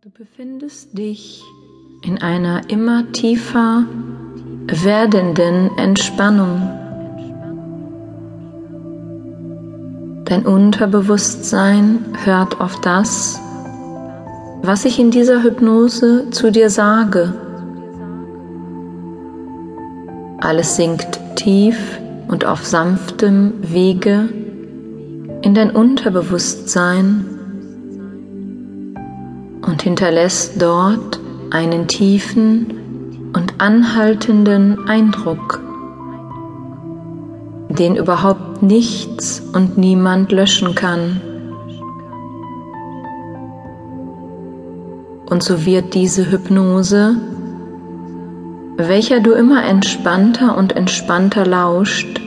Du befindest dich in einer immer tiefer werdenden Entspannung. Dein Unterbewusstsein hört auf das, was ich in dieser Hypnose zu dir sage. Alles sinkt tief und auf sanftem Wege in dein Unterbewusstsein und hinterlässt dort einen tiefen und anhaltenden Eindruck, den überhaupt nichts und niemand löschen kann. Und so wird diese Hypnose, welcher du immer entspannter und entspannter lauscht,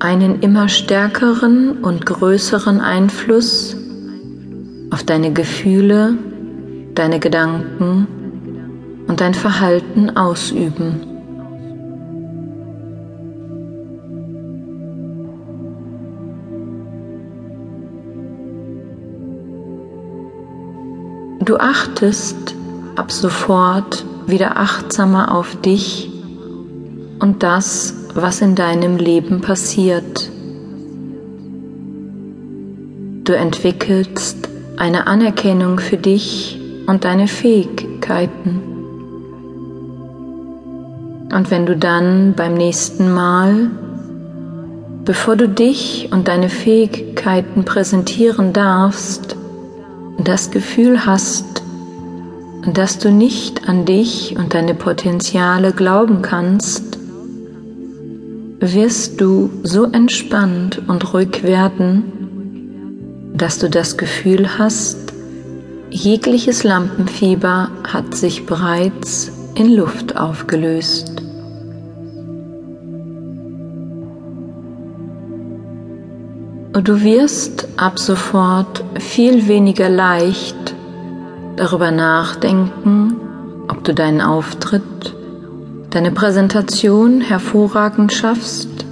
einen immer stärkeren und größeren Einfluss auf deine Gefühle, deine Gedanken und dein Verhalten ausüben. Du achtest ab sofort wieder achtsamer auf dich und das, was in deinem Leben passiert. Du entwickelst eine Anerkennung für dich und deine Fähigkeiten. Und wenn du dann beim nächsten Mal, bevor du dich und deine Fähigkeiten präsentieren darfst, das Gefühl hast, dass du nicht an dich und deine Potenziale glauben kannst, wirst du so entspannt und ruhig werden, dass du das Gefühl hast, jegliches Lampenfieber hat sich bereits in Luft aufgelöst. Du wirst ab sofort viel weniger leicht darüber nachdenken, ob du deinen Auftritt, deine Präsentation hervorragend schaffst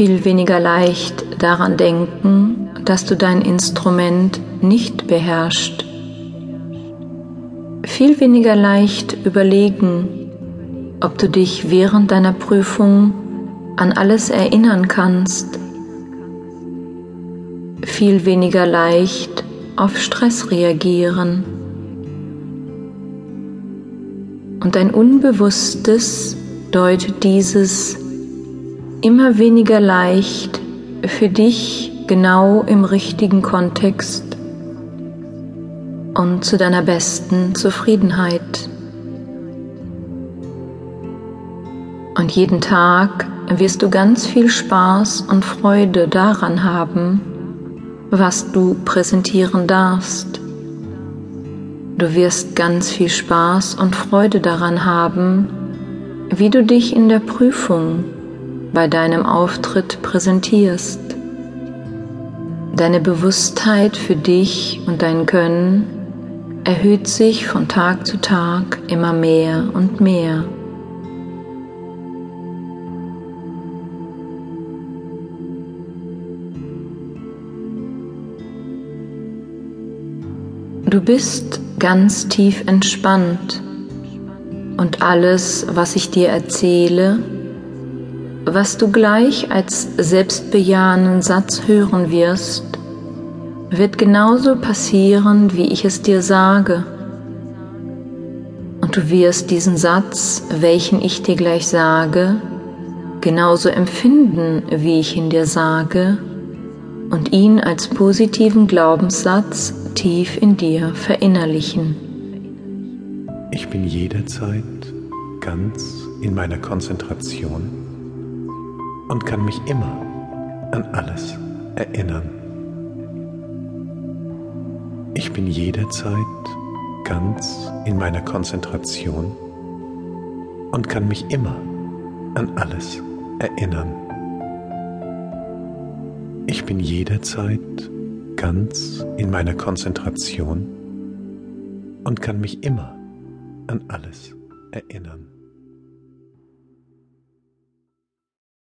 viel weniger leicht daran denken, dass du dein Instrument nicht beherrschst. Viel weniger leicht überlegen, ob du dich während deiner Prüfung an alles erinnern kannst. Viel weniger leicht auf Stress reagieren. Und dein Unbewusstes deutet dieses immer weniger leicht für dich genau im richtigen Kontext und zu deiner besten Zufriedenheit. Und jeden Tag wirst du ganz viel Spaß und Freude daran haben, was du präsentieren darfst. Du wirst ganz viel Spaß und Freude daran haben, wie du dich in der Prüfung bei deinem Auftritt präsentierst. Deine Bewusstheit für dich und dein Können erhöht sich von Tag zu Tag immer mehr und mehr. Du bist ganz tief entspannt und alles, was ich dir erzähle, was du gleich als selbstbejahenden Satz hören wirst, wird genauso passieren, wie ich es dir sage. Und du wirst diesen Satz, welchen ich dir gleich sage, genauso empfinden, wie ich ihn dir sage, und ihn als positiven Glaubenssatz tief in dir verinnerlichen. Ich bin jederzeit ganz in meiner Konzentration und kann mich immer an alles erinnern. Ich bin jederzeit ganz in meiner Konzentration und kann mich immer an alles erinnern. Ich bin jederzeit ganz in meiner Konzentration und kann mich immer an alles erinnern.